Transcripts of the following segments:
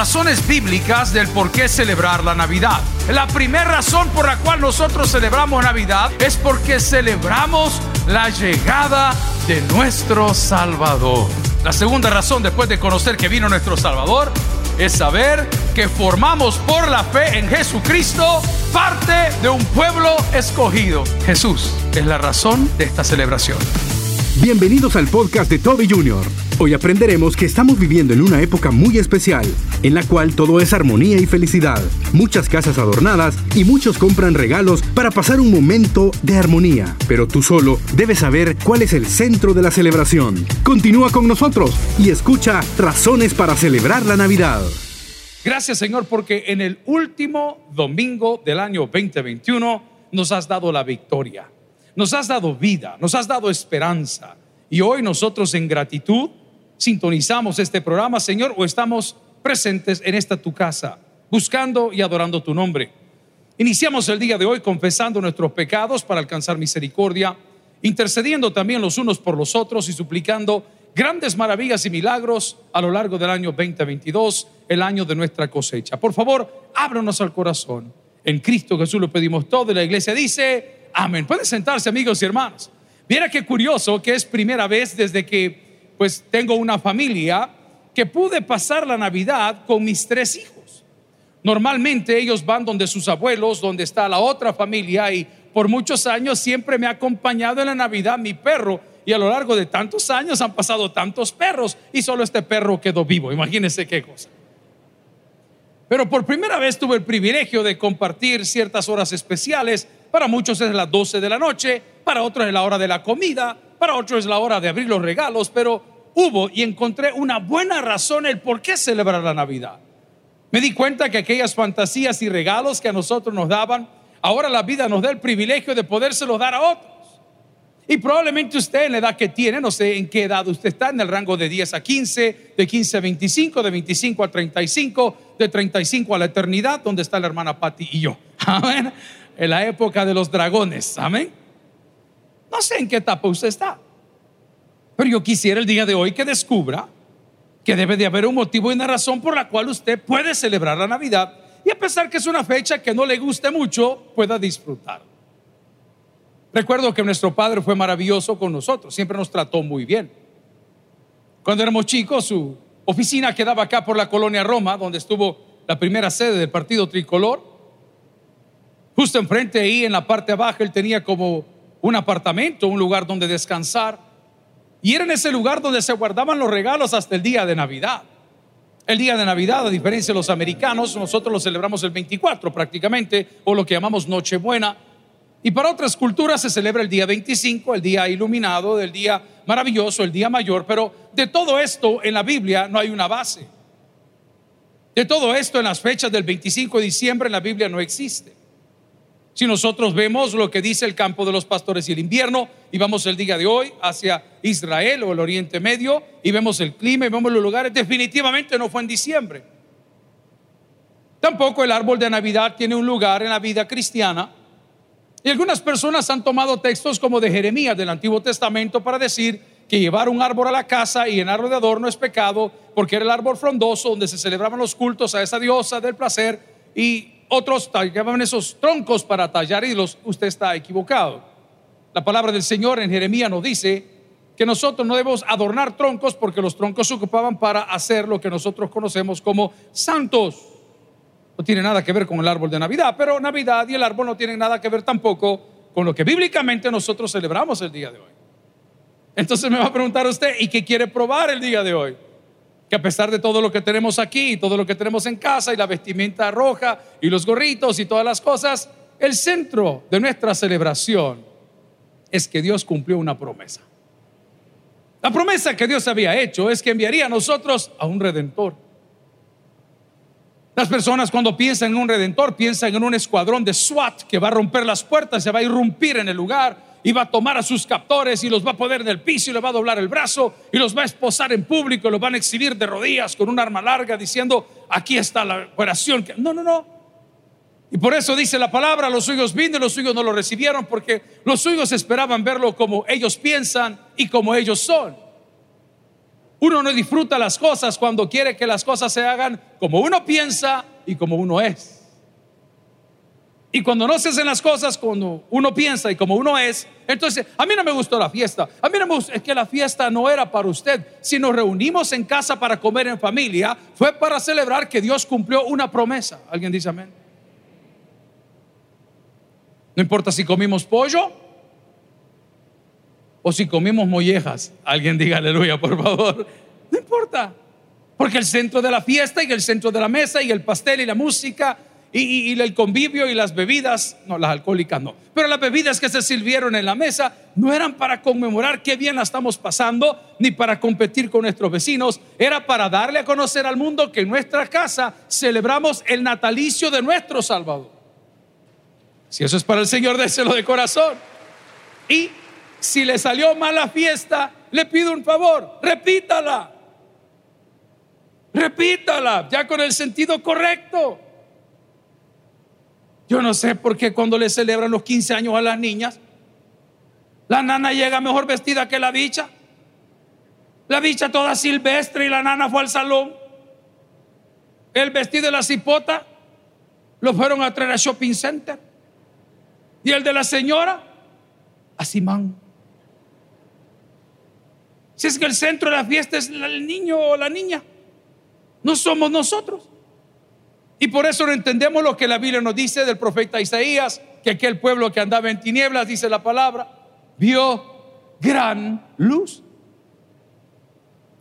razones bíblicas del por qué celebrar la Navidad. La primera razón por la cual nosotros celebramos Navidad es porque celebramos la llegada de nuestro Salvador. La segunda razón después de conocer que vino nuestro Salvador es saber que formamos por la fe en Jesucristo parte de un pueblo escogido. Jesús es la razón de esta celebración. Bienvenidos al podcast de Toby Jr. Hoy aprenderemos que estamos viviendo en una época muy especial, en la cual todo es armonía y felicidad, muchas casas adornadas y muchos compran regalos para pasar un momento de armonía. Pero tú solo debes saber cuál es el centro de la celebración. Continúa con nosotros y escucha Razones para celebrar la Navidad. Gracias Señor porque en el último domingo del año 2021 nos has dado la victoria nos has dado vida, nos has dado esperanza. Y hoy nosotros en gratitud sintonizamos este programa, Señor, o estamos presentes en esta tu casa, buscando y adorando tu nombre. Iniciamos el día de hoy confesando nuestros pecados para alcanzar misericordia, intercediendo también los unos por los otros y suplicando grandes maravillas y milagros a lo largo del año 2022, el año de nuestra cosecha. Por favor, ábranos al corazón. En Cristo Jesús lo pedimos todo y la iglesia dice, Amén. Pueden sentarse, amigos y hermanos. Mira qué curioso que es primera vez desde que pues tengo una familia que pude pasar la Navidad con mis tres hijos. Normalmente ellos van donde sus abuelos, donde está la otra familia y por muchos años siempre me ha acompañado en la Navidad mi perro y a lo largo de tantos años han pasado tantos perros y solo este perro quedó vivo. Imagínense qué cosa. Pero por primera vez tuve el privilegio de compartir ciertas horas especiales para muchos es las 12 de la noche, para otros es la hora de la comida, para otros es la hora de abrir los regalos, pero hubo y encontré una buena razón el por qué celebrar la Navidad. Me di cuenta que aquellas fantasías y regalos que a nosotros nos daban, ahora la vida nos da el privilegio de podérselos dar a otros. Y probablemente usted en la edad que tiene, no sé en qué edad usted está, en el rango de 10 a 15, de 15 a 25, de 25 a 35, de 35 a la eternidad, donde está la hermana Patty y yo. Amén en la época de los dragones. Amén. No sé en qué etapa usted está. Pero yo quisiera el día de hoy que descubra que debe de haber un motivo y una razón por la cual usted puede celebrar la Navidad y a pesar que es una fecha que no le guste mucho, pueda disfrutar. Recuerdo que nuestro padre fue maravilloso con nosotros, siempre nos trató muy bien. Cuando éramos chicos, su oficina quedaba acá por la colonia Roma, donde estuvo la primera sede del partido tricolor. Justo enfrente ahí en la parte baja él tenía como un apartamento, un lugar donde descansar. Y era en ese lugar donde se guardaban los regalos hasta el día de Navidad. El día de Navidad, a diferencia de los americanos, nosotros lo celebramos el 24 prácticamente, o lo que llamamos Nochebuena. Y para otras culturas se celebra el día 25, el día iluminado, el día maravilloso, el día mayor. Pero de todo esto en la Biblia no hay una base. De todo esto en las fechas del 25 de diciembre en la Biblia no existe. Si nosotros vemos lo que dice el campo de los pastores y el invierno, y vamos el día de hoy hacia Israel o el Oriente Medio, y vemos el clima y vemos los lugares, definitivamente no fue en diciembre. Tampoco el árbol de Navidad tiene un lugar en la vida cristiana. Y algunas personas han tomado textos como de Jeremías del Antiguo Testamento para decir que llevar un árbol a la casa y llenarlo de adorno es pecado, porque era el árbol frondoso donde se celebraban los cultos a esa diosa del placer y otros tallaban esos troncos para tallar y los, usted está equivocado. La palabra del Señor en Jeremías nos dice que nosotros no debemos adornar troncos porque los troncos se ocupaban para hacer lo que nosotros conocemos como santos. No tiene nada que ver con el árbol de Navidad, pero Navidad y el árbol no tienen nada que ver tampoco con lo que bíblicamente nosotros celebramos el día de hoy. Entonces me va a preguntar usted, ¿y qué quiere probar el día de hoy? Que a pesar de todo lo que tenemos aquí, todo lo que tenemos en casa y la vestimenta roja y los gorritos y todas las cosas, el centro de nuestra celebración es que Dios cumplió una promesa. La promesa que Dios había hecho es que enviaría a nosotros a un redentor. Las personas cuando piensan en un redentor piensan en un escuadrón de SWAT que va a romper las puertas, se va a irrumpir en el lugar y va a tomar a sus captores y los va a poner en el piso y le va a doblar el brazo y los va a esposar en público y los van a exhibir de rodillas con un arma larga diciendo, aquí está la operación. No, no, no. Y por eso dice la palabra, los suyos vino los suyos no lo recibieron porque los suyos esperaban verlo como ellos piensan y como ellos son. Uno no disfruta las cosas cuando quiere que las cosas se hagan como uno piensa y como uno es. Y cuando no se hacen las cosas como uno piensa y como uno es, entonces a mí no me gustó la fiesta. A mí no me gustó, es que la fiesta no era para usted. Si nos reunimos en casa para comer en familia, fue para celebrar que Dios cumplió una promesa. ¿Alguien dice amén? No importa si comimos pollo o si comimos mollejas. Alguien diga aleluya, por favor. No importa. Porque el centro de la fiesta y el centro de la mesa y el pastel y la música y, el convivio y las bebidas, no, las alcohólicas no, pero las bebidas que se sirvieron en la mesa no eran para conmemorar qué bien la estamos pasando, ni para competir con nuestros vecinos, era para darle a conocer al mundo que en nuestra casa celebramos el natalicio de nuestro Salvador. Si eso es para el Señor, déselo de corazón. Y si le salió mal la fiesta, le pido un favor, repítala. Repítala, ya con el sentido correcto. Yo no sé por qué cuando le celebran los 15 años a las niñas, la nana llega mejor vestida que la bicha. La bicha toda silvestre y la nana fue al salón. El vestido de la cipota lo fueron a traer a shopping center. Y el de la señora a Simán. Si es que el centro de la fiesta es el niño o la niña, no somos nosotros. Y por eso no entendemos lo que la Biblia nos dice del profeta Isaías, que aquel pueblo que andaba en tinieblas, dice la palabra, vio gran luz.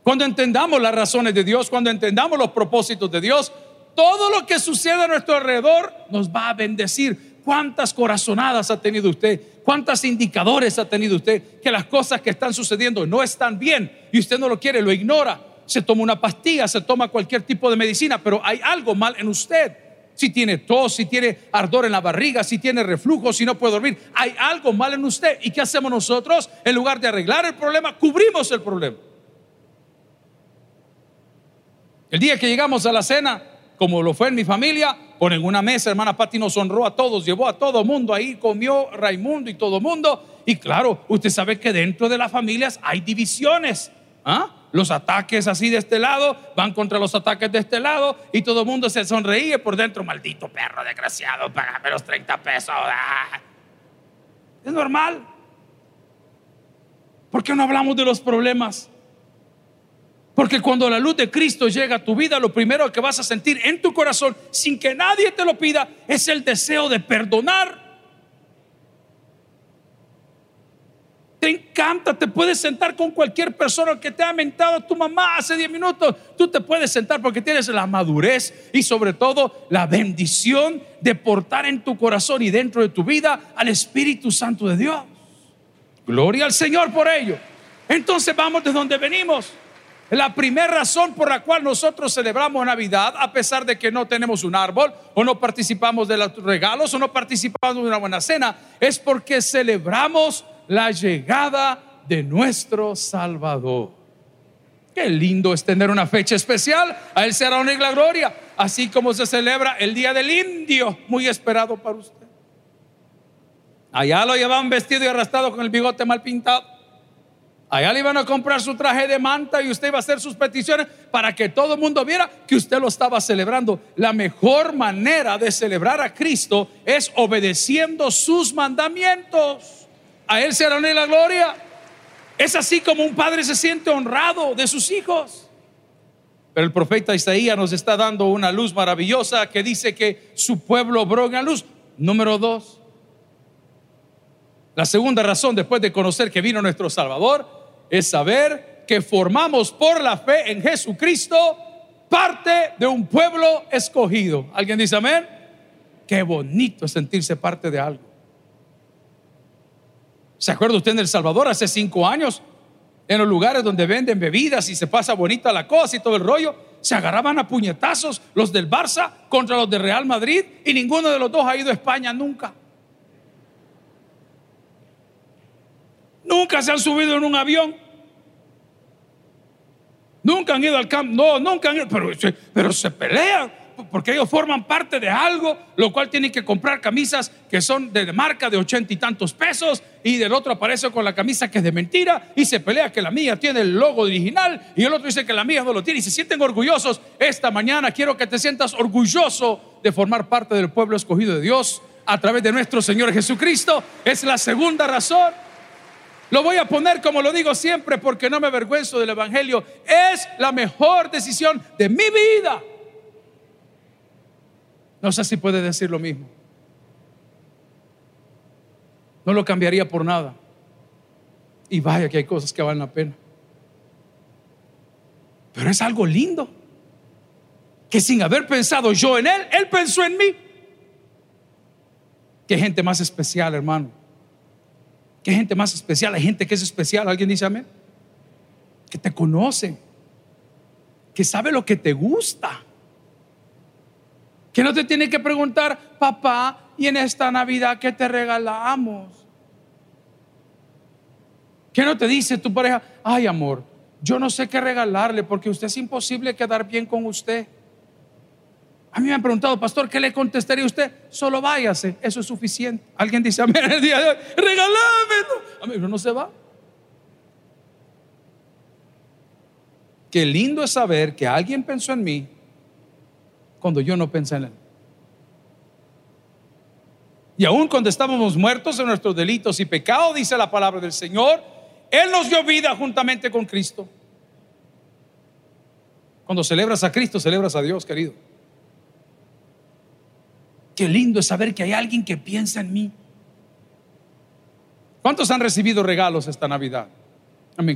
Cuando entendamos las razones de Dios, cuando entendamos los propósitos de Dios, todo lo que sucede a nuestro alrededor nos va a bendecir. ¿Cuántas corazonadas ha tenido usted? ¿Cuántos indicadores ha tenido usted? Que las cosas que están sucediendo no están bien y usted no lo quiere, lo ignora se toma una pastilla, se toma cualquier tipo de medicina, pero hay algo mal en usted. Si tiene tos, si tiene ardor en la barriga, si tiene reflujo, si no puede dormir, hay algo mal en usted. ¿Y qué hacemos nosotros? En lugar de arreglar el problema, cubrimos el problema. El día que llegamos a la cena, como lo fue en mi familia, ponen una mesa, hermana Patti nos honró a todos, llevó a todo mundo ahí, comió Raimundo y todo mundo. Y claro, usted sabe que dentro de las familias hay divisiones. ¿Ah? Los ataques así de este lado van contra los ataques de este lado y todo el mundo se sonríe por dentro, maldito perro desgraciado, págame los 30 pesos. Ah. Es normal. ¿Por qué no hablamos de los problemas? Porque cuando la luz de Cristo llega a tu vida, lo primero que vas a sentir en tu corazón, sin que nadie te lo pida, es el deseo de perdonar Encanta, te puedes sentar con cualquier persona que te ha mentado tu mamá hace 10 minutos. Tú te puedes sentar porque tienes la madurez y sobre todo la bendición de portar en tu corazón y dentro de tu vida al Espíritu Santo de Dios. Gloria al Señor por ello. Entonces vamos de donde venimos. La primera razón por la cual nosotros celebramos Navidad, a pesar de que no tenemos un árbol, o no participamos de los regalos, o no participamos de una buena cena, es porque celebramos la llegada de nuestro Salvador. Qué lindo es tener una fecha especial. A Él será honor y la gloria. Así como se celebra el Día del Indio, muy esperado para usted. Allá lo llevaban vestido y arrastrado con el bigote mal pintado. Allá le iban a comprar su traje de manta y usted iba a hacer sus peticiones para que todo el mundo viera que usted lo estaba celebrando. La mejor manera de celebrar a Cristo es obedeciendo sus mandamientos. A Él será la gloria. Es así como un padre se siente honrado de sus hijos. Pero el profeta Isaías nos está dando una luz maravillosa que dice que su pueblo broga luz. Número dos. La segunda razón después de conocer que vino nuestro Salvador es saber que formamos por la fe en Jesucristo parte de un pueblo escogido. ¿Alguien dice amén? Qué bonito es sentirse parte de algo. ¿Se acuerda usted en El Salvador hace cinco años? En los lugares donde venden bebidas y se pasa bonita la cosa y todo el rollo, se agarraban a puñetazos los del Barça contra los del Real Madrid y ninguno de los dos ha ido a España nunca. Nunca se han subido en un avión. Nunca han ido al campo. No, nunca han ido. Pero, pero se pelean porque ellos forman parte de algo, lo cual tienen que comprar camisas que son de marca de ochenta y tantos pesos y del otro aparece con la camisa que es de mentira y se pelea que la mía tiene el logo original y el otro dice que la mía no lo tiene y se sienten orgullosos. Esta mañana quiero que te sientas orgulloso de formar parte del pueblo escogido de Dios a través de nuestro Señor Jesucristo. Es la segunda razón. Lo voy a poner como lo digo siempre porque no me avergüenzo del Evangelio. Es la mejor decisión de mi vida. No sé si puede decir lo mismo. No lo cambiaría por nada. Y vaya que hay cosas que valen la pena. Pero es algo lindo. Que sin haber pensado yo en Él, Él pensó en mí. Qué gente más especial, hermano. Qué gente más especial. Hay gente que es especial. ¿Alguien dice amén? Que te conoce. Que sabe lo que te gusta. Que no te tiene que preguntar, papá, y en esta Navidad, ¿qué te regalamos? Que no te dice tu pareja, ay amor, yo no sé qué regalarle porque usted es imposible quedar bien con usted. A mí me han preguntado, pastor, ¿qué le contestaría usted? Solo váyase, eso es suficiente. Alguien dice, amén, el día de hoy, regálame. A mí no se va. Qué lindo es saber que alguien pensó en mí cuando yo no pensé en él. Y aún cuando estábamos muertos en nuestros delitos y pecados, dice la palabra del Señor, Él nos dio vida juntamente con Cristo. Cuando celebras a Cristo, celebras a Dios, querido. Qué lindo es saber que hay alguien que piensa en mí. ¿Cuántos han recibido regalos esta Navidad?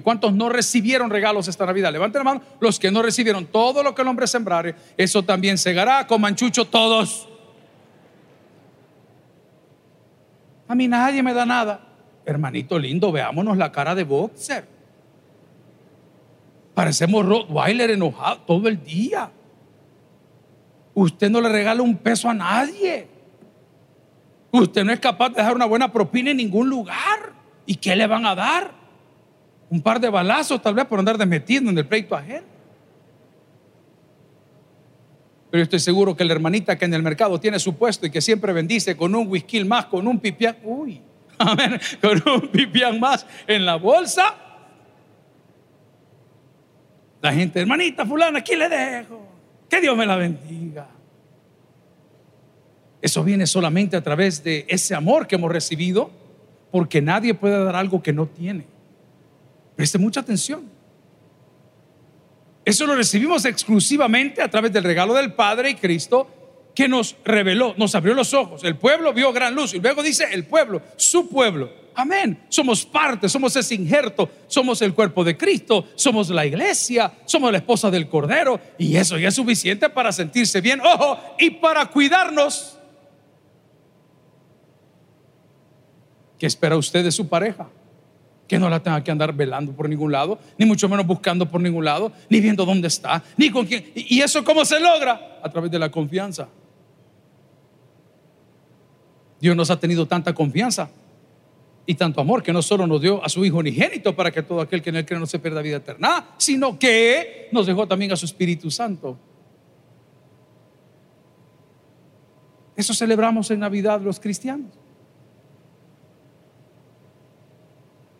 ¿Cuántos no recibieron regalos esta Navidad? Levanten la mano. Los que no recibieron todo lo que el hombre sembrare, eso también segará. con manchucho todos. A mí nadie me da nada. Hermanito lindo, veámonos la cara de boxer. Parecemos Rottweiler enojado todo el día. Usted no le regala un peso a nadie. Usted no es capaz de dejar una buena propina en ningún lugar. ¿Y qué le van a dar? Un par de balazos tal vez por andar desmetiendo en el pleito ajeno. Pero yo estoy seguro que la hermanita que en el mercado tiene su puesto y que siempre bendice con un whisky más, con un pipián, uy, con un pipián más en la bolsa. La gente, hermanita fulana, aquí le dejo. Que Dios me la bendiga. Eso viene solamente a través de ese amor que hemos recibido, porque nadie puede dar algo que no tiene. Preste mucha atención. Eso lo recibimos exclusivamente a través del regalo del Padre y Cristo que nos reveló, nos abrió los ojos. El pueblo vio gran luz y luego dice el pueblo, su pueblo. Amén. Somos parte, somos ese injerto, somos el cuerpo de Cristo, somos la iglesia, somos la esposa del Cordero y eso ya es suficiente para sentirse bien, ojo, y para cuidarnos. ¿Qué espera usted de su pareja? Que no la tenga que andar velando por ningún lado, ni mucho menos buscando por ningún lado, ni viendo dónde está, ni con quién. ¿Y eso cómo se logra? A través de la confianza. Dios nos ha tenido tanta confianza y tanto amor que no solo nos dio a su Hijo unigénito para que todo aquel que en él cree no se pierda vida eterna, sino que nos dejó también a su Espíritu Santo. Eso celebramos en Navidad los cristianos.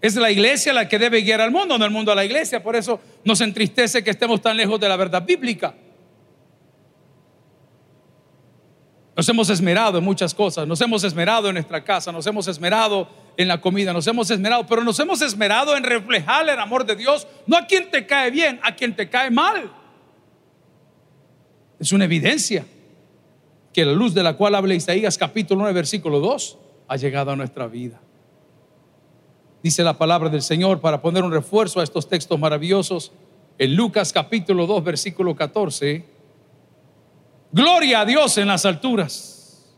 Es la iglesia la que debe guiar al mundo, no el mundo a la iglesia. Por eso nos entristece que estemos tan lejos de la verdad bíblica. Nos hemos esmerado en muchas cosas, nos hemos esmerado en nuestra casa, nos hemos esmerado en la comida, nos hemos esmerado, pero nos hemos esmerado en reflejar el amor de Dios, no a quien te cae bien, a quien te cae mal. Es una evidencia que la luz de la cual habla Isaías capítulo 9, versículo 2, ha llegado a nuestra vida. Dice la palabra del Señor para poner un refuerzo a estos textos maravillosos en Lucas capítulo 2, versículo 14 Gloria a Dios en las alturas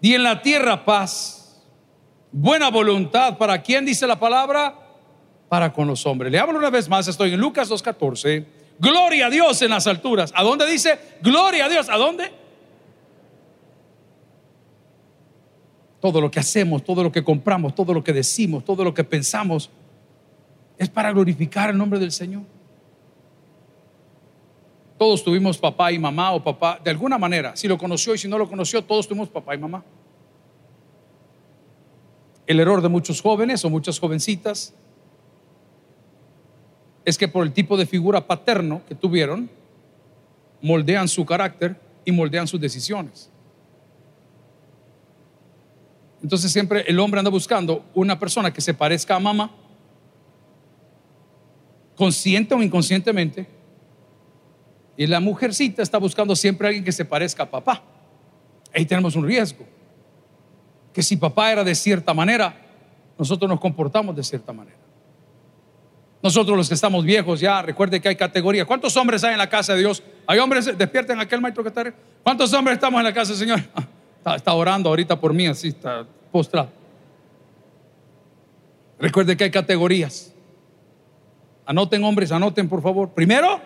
y en la tierra paz. Buena voluntad. ¿Para quién dice la palabra? Para con los hombres. Le hablo una vez más, estoy en Lucas 2.14. Gloria a Dios en las alturas. ¿A dónde dice? Gloria a Dios. ¿A dónde? Todo lo que hacemos, todo lo que compramos, todo lo que decimos, todo lo que pensamos, es para glorificar el nombre del Señor. Todos tuvimos papá y mamá o papá, de alguna manera, si lo conoció y si no lo conoció, todos tuvimos papá y mamá. El error de muchos jóvenes o muchas jovencitas es que por el tipo de figura paterno que tuvieron, moldean su carácter y moldean sus decisiones. Entonces siempre el hombre anda buscando una persona que se parezca a mamá, consciente o inconscientemente, y la mujercita está buscando siempre a alguien que se parezca a papá. Ahí tenemos un riesgo. Que si papá era de cierta manera, nosotros nos comportamos de cierta manera. Nosotros los que estamos viejos ya, recuerde que hay categorías. ¿Cuántos hombres hay en la casa de Dios? Hay hombres, despierten aquel maestro que está. ¿Cuántos hombres estamos en la casa del Señor? Está, orando ahorita por mí, así está postrado. Recuerde que hay categorías. Anoten hombres, anoten por favor. Primero,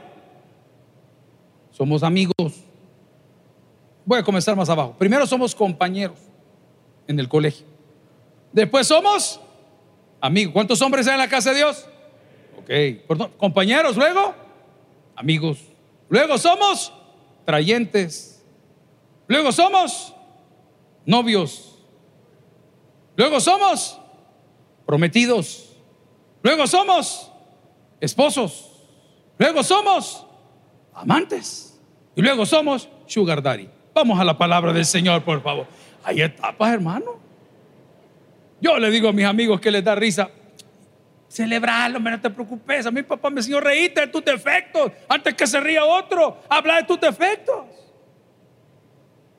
somos amigos. Voy a comenzar más abajo. Primero somos compañeros en el colegio. Después somos amigos. ¿Cuántos hombres hay en la casa de Dios? Ok. Compañeros, luego amigos. Luego somos trayentes. Luego somos novios. Luego somos prometidos. Luego somos esposos. Luego somos amantes. Y luego somos sugar daddy. Vamos a la palabra del Señor, por favor. Hay etapas, hermano. Yo le digo a mis amigos que les da risa. Celebrarlo, no te preocupes. A mi papá me enseñó reírte de tus defectos antes que se ría otro. Habla de tus defectos.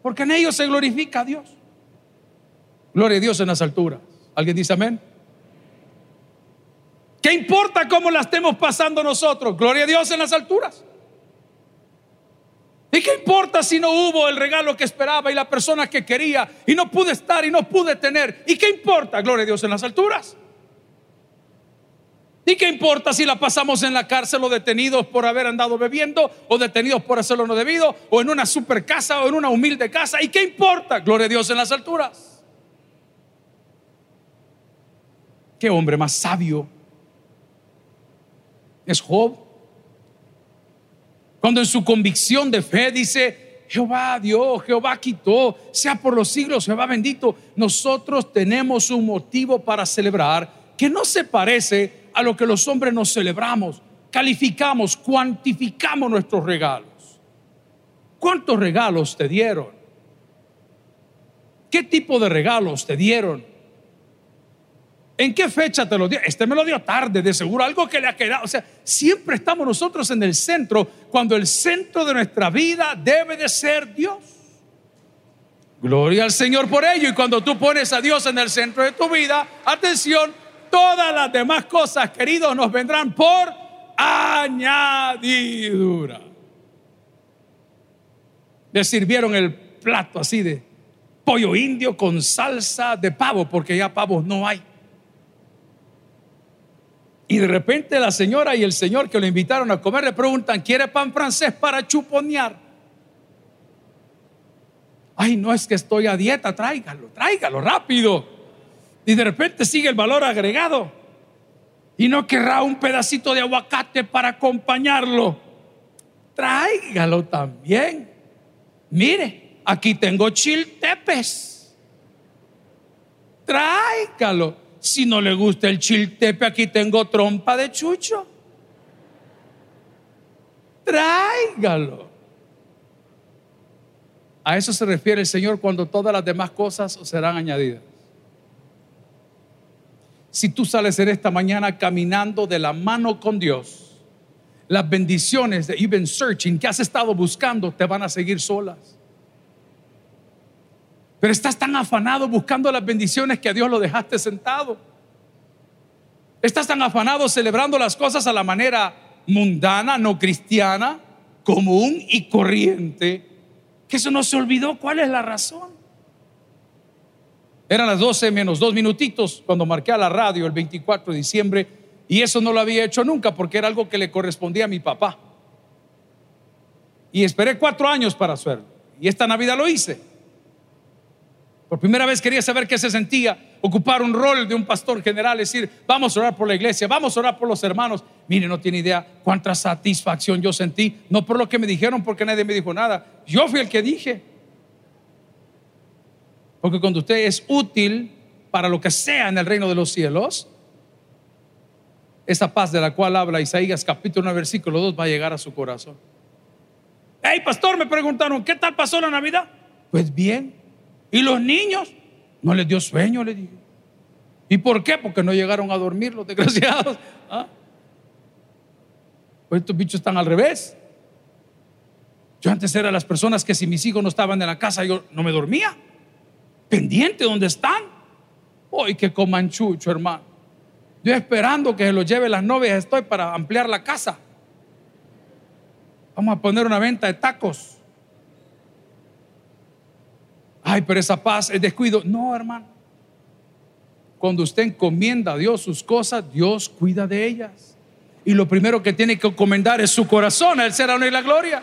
Porque en ellos se glorifica a Dios. Gloria a Dios en las alturas. ¿Alguien dice amén? ¿Qué importa cómo la estemos pasando nosotros? Gloria a Dios en las alturas. ¿Y qué importa si no hubo el regalo que esperaba y la persona que quería y no pude estar y no pude tener? ¿Y qué importa? Gloria a Dios en las alturas. ¿Y qué importa si la pasamos en la cárcel o detenidos por haber andado bebiendo o detenidos por hacerlo no debido o en una super casa o en una humilde casa? ¿Y qué importa? Gloria a Dios en las alturas. ¿Qué hombre más sabio es Job? Cuando en su convicción de fe dice, Jehová dio, Jehová quitó, sea por los siglos, Jehová bendito, nosotros tenemos un motivo para celebrar que no se parece a lo que los hombres nos celebramos, calificamos, cuantificamos nuestros regalos. ¿Cuántos regalos te dieron? ¿Qué tipo de regalos te dieron? ¿En qué fecha te lo dio? Este me lo dio tarde, de seguro, algo que le ha quedado. O sea, siempre estamos nosotros en el centro cuando el centro de nuestra vida debe de ser Dios. Gloria al Señor por ello. Y cuando tú pones a Dios en el centro de tu vida, atención, todas las demás cosas, queridos, nos vendrán por añadidura. Le sirvieron el plato así de pollo indio con salsa de pavo, porque ya pavos no hay. Y de repente la señora y el señor que lo invitaron a comer le preguntan, ¿quiere pan francés para chuponear? Ay, no es que estoy a dieta, tráigalo, tráigalo rápido. Y de repente sigue el valor agregado. Y no querrá un pedacito de aguacate para acompañarlo. Tráigalo también. Mire, aquí tengo chiltepes. Tráigalo. Si no le gusta el chiltepe, aquí tengo trompa de chucho. Tráigalo. A eso se refiere el Señor cuando todas las demás cosas serán añadidas. Si tú sales en esta mañana caminando de la mano con Dios, las bendiciones de even searching que has estado buscando te van a seguir solas. Pero estás tan afanado buscando las bendiciones que a Dios lo dejaste sentado. Estás tan afanado celebrando las cosas a la manera mundana, no cristiana, común y corriente, que eso no se olvidó cuál es la razón. Eran las 12 menos dos minutitos cuando marqué a la radio el 24 de diciembre y eso no lo había hecho nunca porque era algo que le correspondía a mi papá. Y esperé cuatro años para hacerlo. Y esta Navidad lo hice. Por primera vez quería saber qué se sentía ocupar un rol de un pastor general, decir, vamos a orar por la iglesia, vamos a orar por los hermanos. Mire, no tiene idea cuánta satisfacción yo sentí, no por lo que me dijeron, porque nadie me dijo nada. Yo fui el que dije. Porque cuando usted es útil para lo que sea en el reino de los cielos, esa paz de la cual habla Isaías capítulo 1, versículo 2 va a llegar a su corazón. Hey, pastor, me preguntaron, ¿qué tal pasó la Navidad? Pues bien. ¿Y los niños? No les dio sueño, le dije. ¿Y por qué? Porque no llegaron a dormir los desgraciados. ¿Ah? Pues estos bichos están al revés. Yo antes era las personas que si mis hijos no estaban en la casa, yo no me dormía. Pendiente donde están. Hoy que coman chucho, hermano. Yo esperando que se los lleve las novias estoy para ampliar la casa. Vamos a poner una venta de tacos. Ay, pero esa paz es descuido. No, hermano. Cuando usted encomienda a Dios sus cosas, Dios cuida de ellas. Y lo primero que tiene que encomendar es su corazón, el ser honor y la gloria.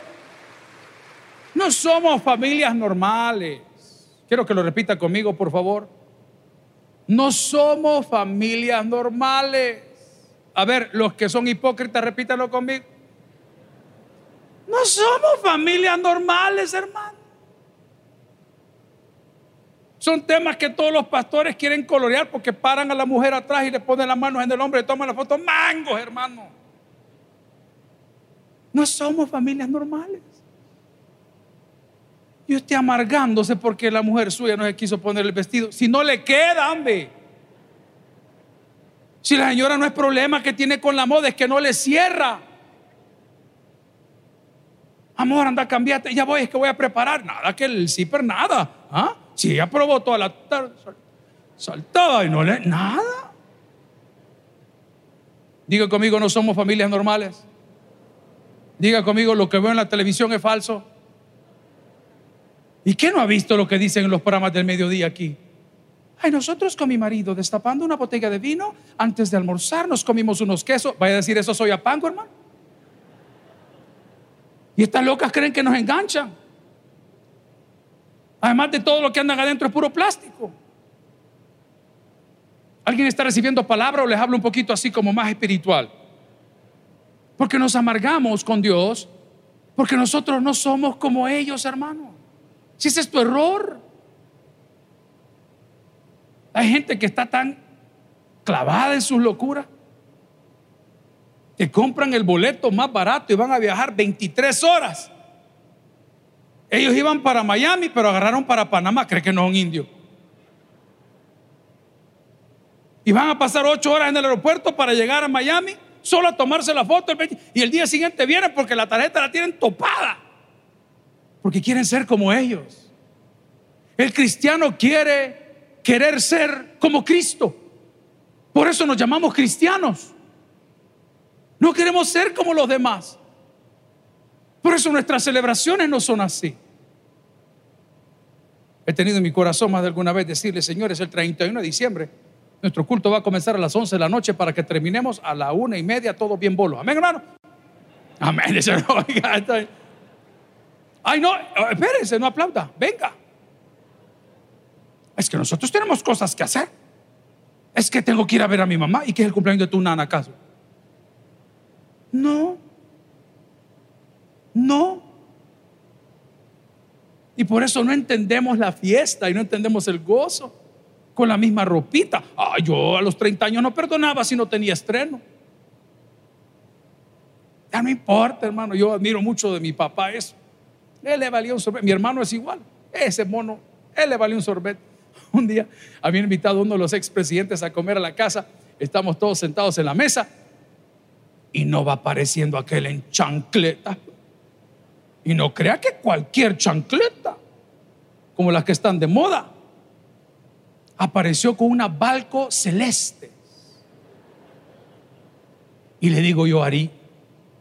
No somos familias normales. Quiero que lo repita conmigo, por favor. No somos familias normales. A ver, los que son hipócritas, repítalo conmigo. No somos familias normales, hermano. Son temas que todos los pastores quieren colorear porque paran a la mujer atrás y le ponen las manos en el hombre y toman la foto. Mangos, hermano. No somos familias normales. Y usted amargándose porque la mujer suya no se quiso poner el vestido. Si no le queda, hombre. Si la señora no es problema que tiene con la moda, es que no le cierra. Amor, anda, cambiate. Ya voy, es que voy a preparar. Nada, que el zipper, nada. ¿Ah? Si ella probó toda la tarde, saltaba y no le. Nada. Diga conmigo, no somos familias normales. Diga conmigo, lo que veo en la televisión es falso. ¿Y qué no ha visto lo que dicen en los programas del mediodía aquí? Ay, nosotros con mi marido, destapando una botella de vino, antes de almorzar nos comimos unos quesos. Vaya a decir eso soy a pango, hermano. Y estas locas creen que nos enganchan. Además de todo lo que andan adentro es puro plástico. ¿Alguien está recibiendo palabra o les hablo un poquito así como más espiritual? Porque nos amargamos con Dios, porque nosotros no somos como ellos, hermano. Si ese es tu error. Hay gente que está tan clavada en sus locuras que compran el boleto más barato y van a viajar 23 horas. Ellos iban para Miami, pero agarraron para Panamá. Cree que no es un indio. Y van a pasar ocho horas en el aeropuerto para llegar a Miami, solo a tomarse la foto. Y el día siguiente vienen porque la tarjeta la tienen topada. Porque quieren ser como ellos. El cristiano quiere querer ser como Cristo. Por eso nos llamamos cristianos. No queremos ser como los demás. Por eso nuestras celebraciones no son así. He tenido en mi corazón más de alguna vez decirle, señores, el 31 de diciembre, nuestro culto va a comenzar a las 11 de la noche para que terminemos a la una y media, todo bien bolo. Amén, hermano. Amén. Ay, no, espérense, no aplauda. Venga. Es que nosotros tenemos cosas que hacer. Es que tengo que ir a ver a mi mamá y que es el cumpleaños de tu nana, ¿acaso? No. No. Y por eso no entendemos la fiesta y no entendemos el gozo con la misma ropita. Ah, yo a los 30 años no perdonaba si no tenía estreno. Ya no importa, hermano. Yo admiro mucho de mi papá eso. Él le valía un sorbete. Mi hermano es igual. Ese mono, él le valía un sorbete. Un día había invitado a uno de los expresidentes a comer a la casa. Estamos todos sentados en la mesa y no va apareciendo aquel en chancleta. Y no crea que cualquier chancleta, como las que están de moda, apareció con una balco celeste. Y le digo yo Ari,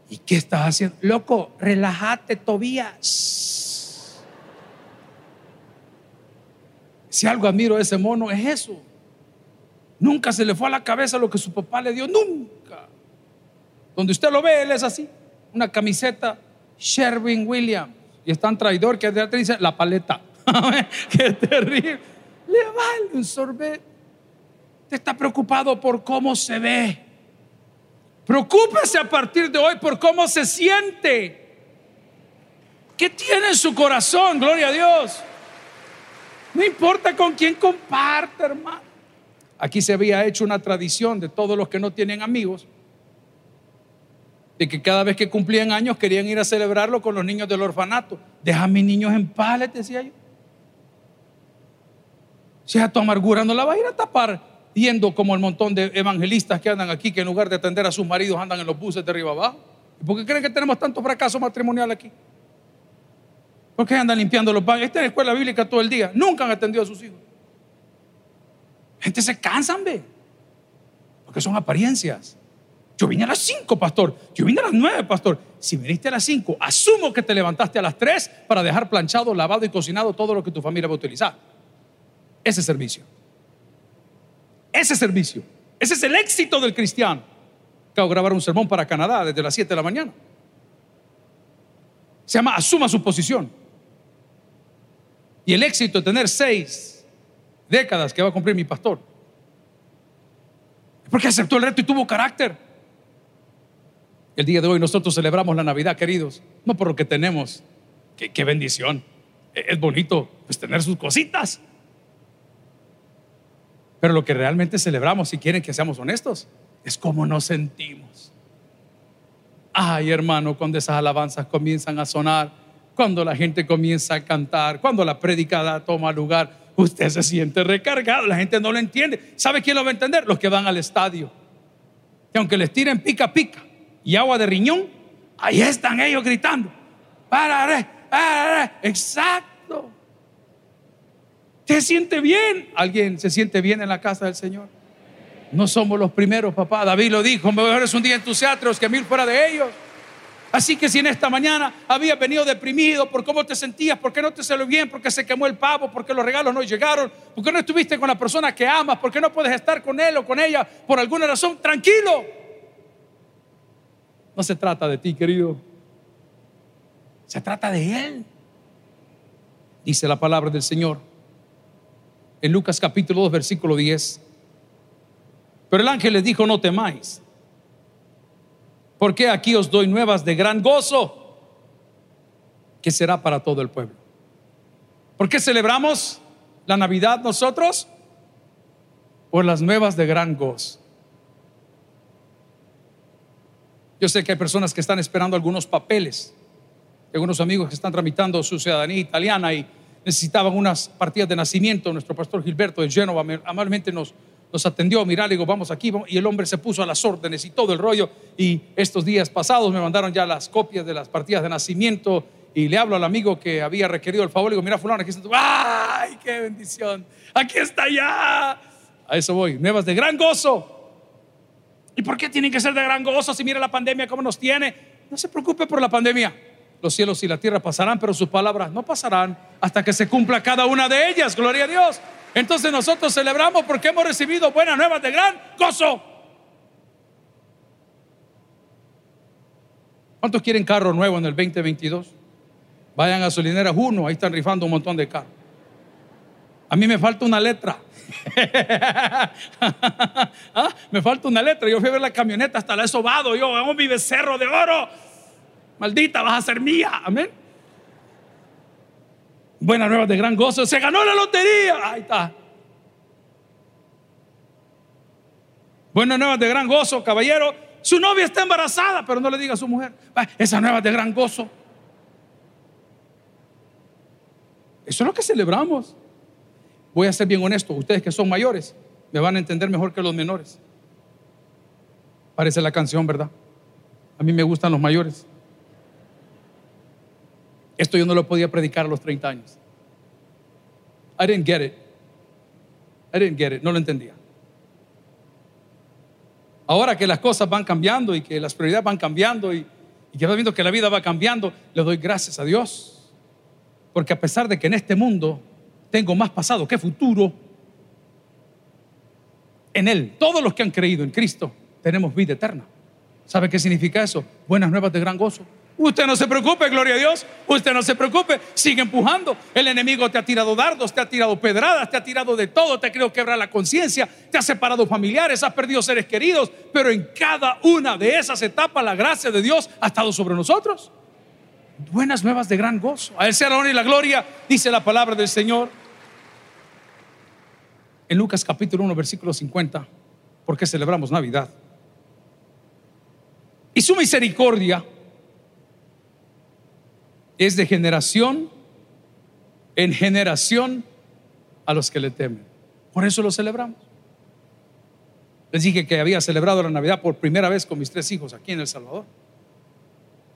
¿y qué estás haciendo? Loco, relájate, Tobías. Si algo admiro de ese mono es eso. Nunca se le fue a la cabeza lo que su papá le dio, nunca. Donde usted lo ve, él es así. Una camiseta Sherwin Williams. Y es tan traidor que dice la paleta. Qué terrible. le vale un sorbete. Usted está preocupado por cómo se ve. Preocúpese a partir de hoy por cómo se siente. ¿Qué tiene en su corazón? Gloria a Dios. No importa con quién comparte, hermano. Aquí se había hecho una tradición de todos los que no tienen amigos, de que cada vez que cumplían años querían ir a celebrarlo con los niños del orfanato. Deja a mis niños en paz, les decía yo. Si a tu amargura no la va a ir a tapar yendo como el montón de evangelistas que andan aquí, que en lugar de atender a sus maridos andan en los buses de arriba abajo. ¿Y por qué creen que tenemos tanto fracaso matrimonial aquí? ¿Por qué andan limpiando los baños? Esta es escuela bíblica todo el día. Nunca han atendido a sus hijos. Gente se cansan, ve. Porque son apariencias. Yo vine a las 5, pastor. Yo vine a las 9, pastor. Si viniste a las 5, asumo que te levantaste a las 3 para dejar planchado, lavado y cocinado todo lo que tu familia va a utilizar. Ese servicio. Ese servicio. Ese es el éxito del cristiano. Acabo de grabar un sermón para Canadá desde las 7 de la mañana. Se llama Asuma su posición. Y el éxito de tener seis décadas que va a cumplir mi pastor. Porque aceptó el reto y tuvo carácter. El día de hoy nosotros celebramos la Navidad, queridos, no por lo que tenemos. Qué, bendición. E, es bonito pues, tener sus cositas. Pero lo que realmente celebramos, si quieren que seamos honestos, es cómo nos sentimos. Ay, hermano, cuando esas alabanzas comienzan a sonar, cuando la gente comienza a cantar, cuando la predicada toma lugar, usted se siente recargado, la gente no lo entiende. ¿Sabe quién lo va a entender? Los que van al estadio. Que aunque les tiren pica pica y agua de riñón, ahí están ellos gritando. Para, para, exacto. ¿Se siente bien? ¿Alguien se siente bien en la casa del Señor? No somos los primeros, papá. David lo dijo, mejor es un día en que mil fuera de ellos. Así que si en esta mañana habías venido deprimido por cómo te sentías, por qué no te salió bien, porque se quemó el pavo, porque los regalos no llegaron, porque no estuviste con la persona que amas, porque no puedes estar con él o con ella por alguna razón, tranquilo. No se trata de ti, querido. Se trata de él. Dice la palabra del Señor en Lucas capítulo 2, versículo 10. Pero el ángel les dijo, no temáis porque aquí os doy nuevas de gran gozo, que será para todo el pueblo. ¿Por qué celebramos la Navidad nosotros? Por las nuevas de gran gozo. Yo sé que hay personas que están esperando algunos papeles, algunos amigos que están tramitando su ciudadanía italiana y necesitaban unas partidas de nacimiento. Nuestro pastor Gilberto de Génova amablemente nos, nos atendió, mira, le digo, vamos aquí, y el hombre se puso a las órdenes y todo el rollo, y estos días pasados me mandaron ya las copias de las partidas de nacimiento, y le hablo al amigo que había requerido el favor, le digo, mira, fulano, aquí está ¡ay, qué bendición! Aquí está ya. A eso voy, nuevas de gran gozo. ¿Y por qué tienen que ser de gran gozo si mira la pandemia cómo nos tiene? No se preocupe por la pandemia. Los cielos y la tierra pasarán, pero sus palabras no pasarán hasta que se cumpla cada una de ellas. Gloria a Dios. Entonces nosotros celebramos porque hemos recibido buenas nuevas de gran gozo. ¿Cuántos quieren carro nuevo en el 2022? Vayan a gasolineras uno, ahí están rifando un montón de carros. A mí me falta una letra. ¿Ah? Me falta una letra. Yo fui a ver la camioneta, hasta la he sobado. Yo hago mi becerro de oro. Maldita, vas a ser mía. Amén. Buenas nuevas de gran gozo. Se ganó la lotería. Ahí está. Buenas nuevas de gran gozo, caballero. Su novia está embarazada, pero no le diga a su mujer. Esa nueva de gran gozo. Eso es lo que celebramos. Voy a ser bien honesto. Ustedes que son mayores me van a entender mejor que los menores. Parece la canción, ¿verdad? A mí me gustan los mayores. Esto yo no lo podía predicar a los 30 años. I didn't get it. I didn't get it. No lo entendía. Ahora que las cosas van cambiando y que las prioridades van cambiando y, que va viendo que la vida va cambiando, le doy gracias a Dios. Porque a pesar de que en este mundo tengo más pasado que futuro, en Él, todos los que han creído en Cristo, tenemos vida eterna. ¿Sabe qué significa eso? Buenas nuevas de gran gozo. Usted no se preocupe, gloria a Dios. Usted no se preocupe, sigue empujando. El enemigo te ha tirado dardos, te ha tirado pedradas, te ha tirado de todo, te ha querido quebrar la conciencia, te ha separado familiares, has perdido seres queridos. Pero en cada una de esas etapas la gracia de Dios ha estado sobre nosotros. Buenas nuevas de gran gozo. A Él sea la honra y la gloria, dice la palabra del Señor. En Lucas capítulo 1, versículo 50, porque celebramos Navidad. Y su misericordia es de generación en generación a los que le temen. Por eso lo celebramos. Les dije que había celebrado la Navidad por primera vez con mis tres hijos aquí en El Salvador.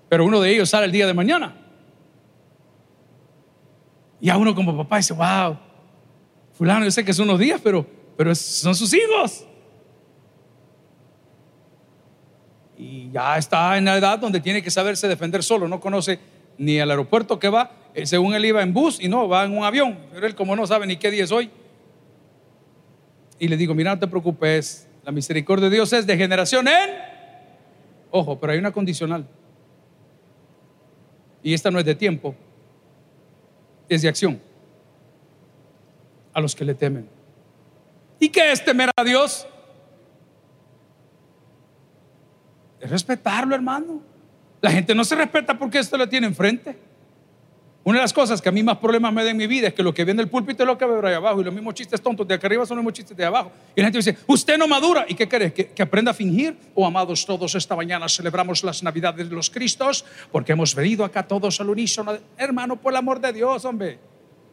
Pero uno de ellos sale el día de mañana. Y a uno como papá dice, wow, fulano, yo sé que son unos días, pero, pero son sus hijos. Y ya está en la edad donde tiene que saberse defender solo, no conoce ni al aeropuerto que va, eh, según él iba en bus y no, va en un avión, pero él como no sabe ni qué día es hoy. Y le digo, mira, no te preocupes, la misericordia de Dios es de generación en... Ojo, pero hay una condicional. Y esta no es de tiempo, es de acción. A los que le temen. ¿Y qué es temer a Dios? Es respetarlo, hermano. La gente no se respeta porque esto le tiene enfrente. Una de las cosas que a mí más problemas me da en mi vida es que lo que viene del púlpito es lo que veo ahí abajo y los mismos chistes tontos de acá arriba son los mismos chistes de abajo. Y la gente dice, usted no madura. ¿Y qué crees? ¿Que, ¿Que, aprenda a fingir? Oh, amados todos, esta mañana celebramos las navidades de los Cristos porque hemos venido acá todos al unísono. Hermano, por el amor de Dios, hombre,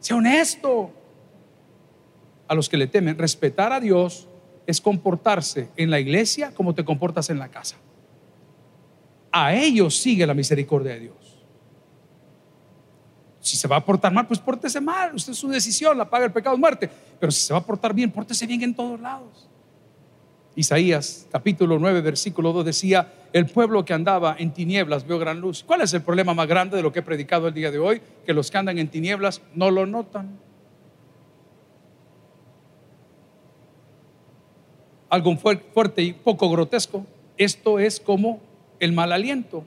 sea honesto. A los que le temen, respetar a Dios es comportarse en la iglesia como te comportas en la casa a ellos sigue la misericordia de Dios. Si se va a portar mal, pues pórtese mal. Usted es su decisión, la paga el pecado es muerte. Pero si se va a portar bien, pórtese bien en todos lados. Isaías capítulo 9, versículo 2 decía, el pueblo que andaba en tinieblas vio gran luz. ¿Cuál es el problema más grande de lo que he predicado el día de hoy? Que los que andan en tinieblas no lo notan. Algo fuerte y poco grotesco. Esto es como el mal aliento.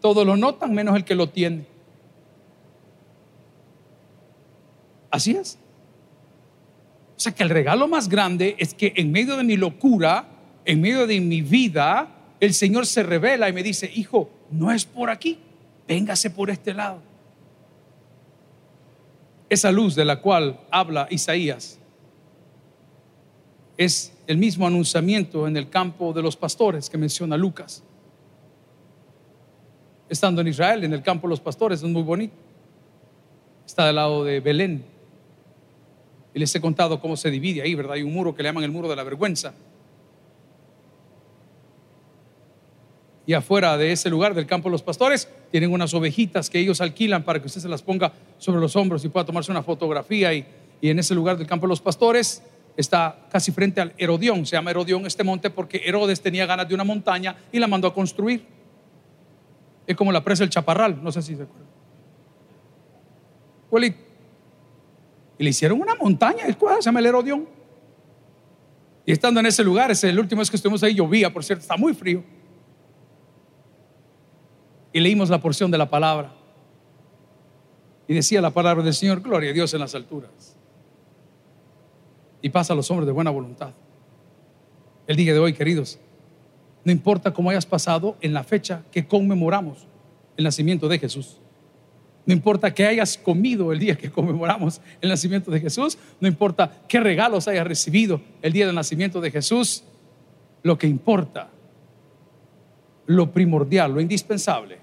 Todos lo notan menos el que lo tiene. Así es. O sea que el regalo más grande es que en medio de mi locura, en medio de mi vida, el Señor se revela y me dice, hijo, no es por aquí, véngase por este lado. Esa luz de la cual habla Isaías es el mismo anunciamiento en el campo de los pastores que menciona Lucas estando en Israel, en el campo de los pastores, es muy bonito. Está del lado de Belén. Y les he contado cómo se divide ahí, ¿verdad? Hay un muro que le llaman el muro de la vergüenza. Y afuera de ese lugar del campo de los pastores tienen unas ovejitas que ellos alquilan para que usted se las ponga sobre los hombros y pueda tomarse una fotografía. Y, y en ese lugar del campo de los pastores está casi frente al Herodión. Se llama Herodión este monte porque Herodes tenía ganas de una montaña y la mandó a construir. Es como la presa del Chaparral, no sé si se acuerdan. Y le hicieron una montaña, se llama el Herodión. Y estando en ese lugar, ese, el último vez que estuvimos ahí llovía, por cierto, está muy frío. Y leímos la porción de la palabra. Y decía la palabra del Señor, gloria a Dios en las alturas. Y pasa a los hombres de buena voluntad. El día de hoy, queridos, no importa cómo hayas pasado en la fecha que conmemoramos el nacimiento de Jesús. No importa que hayas comido el día que conmemoramos el nacimiento de Jesús. No importa qué regalos hayas recibido el día del nacimiento de Jesús. Lo que importa, lo primordial, lo indispensable,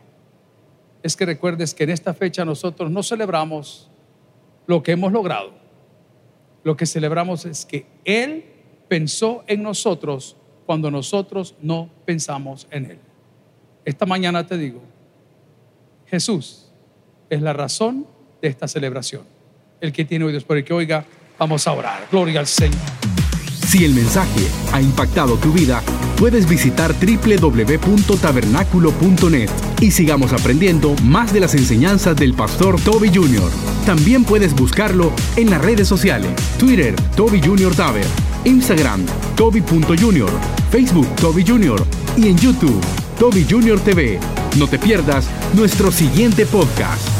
es que recuerdes que en esta fecha nosotros no celebramos lo que hemos logrado. Lo que celebramos es que Él pensó en nosotros cuando nosotros no pensamos en Él. Esta mañana te digo, Jesús es la razón de esta celebración. El que tiene oídos por el que oiga, vamos a orar. Gloria al Señor. Si el mensaje ha impactado tu vida, puedes visitar www.tabernaculo.net y sigamos aprendiendo más de las enseñanzas del pastor Toby Jr. También puedes buscarlo en las redes sociales, Twitter, Toby Jr. Taber, Instagram, Toby.Jr., Facebook, Toby Jr. y en YouTube, Toby Jr. TV. No te pierdas nuestro siguiente podcast.